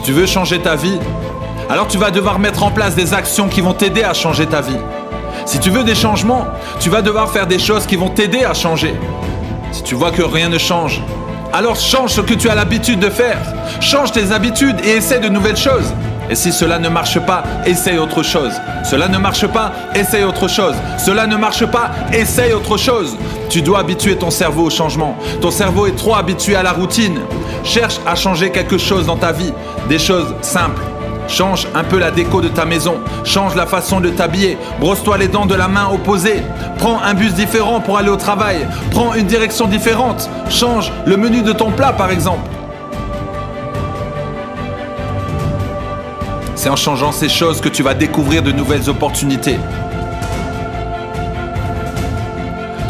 Si tu veux changer ta vie, alors tu vas devoir mettre en place des actions qui vont t'aider à changer ta vie. Si tu veux des changements, tu vas devoir faire des choses qui vont t'aider à changer. Si tu vois que rien ne change, alors change ce que tu as l'habitude de faire. Change tes habitudes et essaie de nouvelles choses. Et si cela ne marche pas, essaye autre chose. Cela ne marche pas, essaye autre chose. Cela ne marche pas, essaye autre chose. Tu dois habituer ton cerveau au changement. Ton cerveau est trop habitué à la routine. Cherche à changer quelque chose dans ta vie. Des choses simples. Change un peu la déco de ta maison. Change la façon de t'habiller. Brosse-toi les dents de la main opposée. Prends un bus différent pour aller au travail. Prends une direction différente. Change le menu de ton plat par exemple. C'est en changeant ces choses que tu vas découvrir de nouvelles opportunités.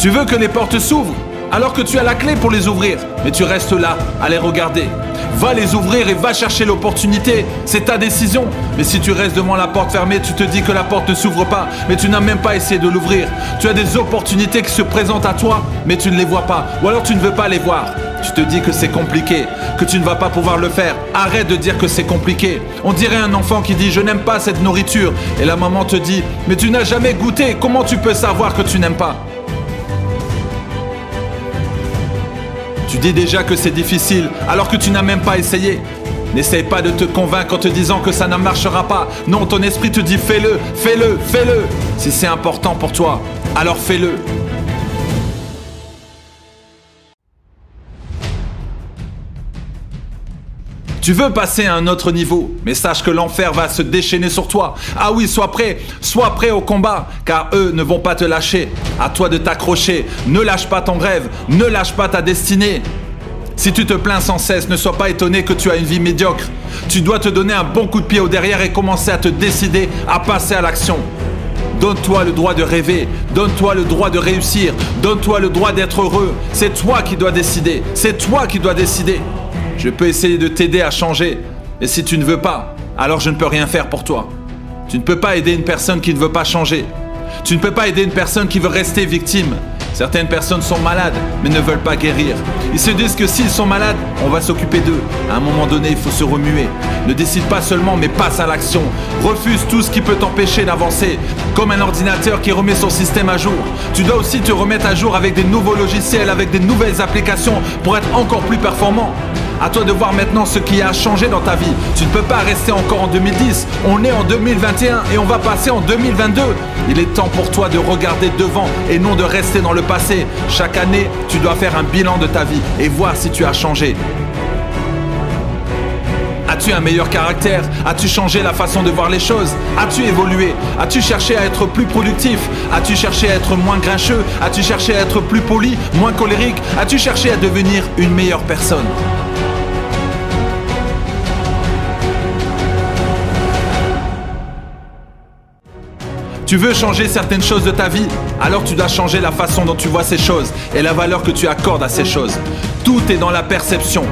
Tu veux que les portes s'ouvrent alors que tu as la clé pour les ouvrir, mais tu restes là à les regarder. Va les ouvrir et va chercher l'opportunité. C'est ta décision. Mais si tu restes devant la porte fermée, tu te dis que la porte ne s'ouvre pas, mais tu n'as même pas essayé de l'ouvrir. Tu as des opportunités qui se présentent à toi, mais tu ne les vois pas. Ou alors tu ne veux pas les voir. Tu te dis que c'est compliqué, que tu ne vas pas pouvoir le faire. Arrête de dire que c'est compliqué. On dirait un enfant qui dit je n'aime pas cette nourriture. Et la maman te dit mais tu n'as jamais goûté. Comment tu peux savoir que tu n'aimes pas? Tu dis déjà que c'est difficile alors que tu n'as même pas essayé. N'essaye pas de te convaincre en te disant que ça ne marchera pas. Non, ton esprit te dit fais-le, fais-le, fais-le. Si c'est important pour toi, alors fais-le. Tu veux passer à un autre niveau, mais sache que l'enfer va se déchaîner sur toi. Ah oui, sois prêt, sois prêt au combat, car eux ne vont pas te lâcher. À toi de t'accrocher, ne lâche pas ton rêve, ne lâche pas ta destinée. Si tu te plains sans cesse, ne sois pas étonné que tu as une vie médiocre. Tu dois te donner un bon coup de pied au derrière et commencer à te décider à passer à l'action. Donne-toi le droit de rêver, donne-toi le droit de réussir, donne-toi le droit d'être heureux. C'est toi qui dois décider, c'est toi qui dois décider. Je peux essayer de t'aider à changer. Et si tu ne veux pas, alors je ne peux rien faire pour toi. Tu ne peux pas aider une personne qui ne veut pas changer. Tu ne peux pas aider une personne qui veut rester victime. Certaines personnes sont malades, mais ne veulent pas guérir. Ils se disent que s'ils sont malades, on va s'occuper d'eux. À un moment donné, il faut se remuer. Ne décide pas seulement, mais passe à l'action. Refuse tout ce qui peut t'empêcher d'avancer. Comme un ordinateur qui remet son système à jour. Tu dois aussi te remettre à jour avec des nouveaux logiciels, avec des nouvelles applications pour être encore plus performant. À toi de voir maintenant ce qui a changé dans ta vie. Tu ne peux pas rester encore en 2010. On est en 2021 et on va passer en 2022. Il est temps pour toi de regarder devant et non de rester dans le passé. Chaque année, tu dois faire un bilan de ta vie et voir si tu as changé. As-tu un meilleur caractère? As-tu changé la façon de voir les choses? As-tu évolué? As-tu cherché à être plus productif? As-tu cherché à être moins grincheux? As-tu cherché à être plus poli, moins colérique? As-tu cherché à devenir une meilleure personne? Tu veux changer certaines choses de ta vie Alors tu dois changer la façon dont tu vois ces choses et la valeur que tu accordes à ces choses. Tout est dans la perception.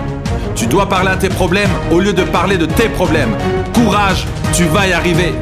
Tu dois parler à tes problèmes au lieu de parler de tes problèmes. Courage, tu vas y arriver.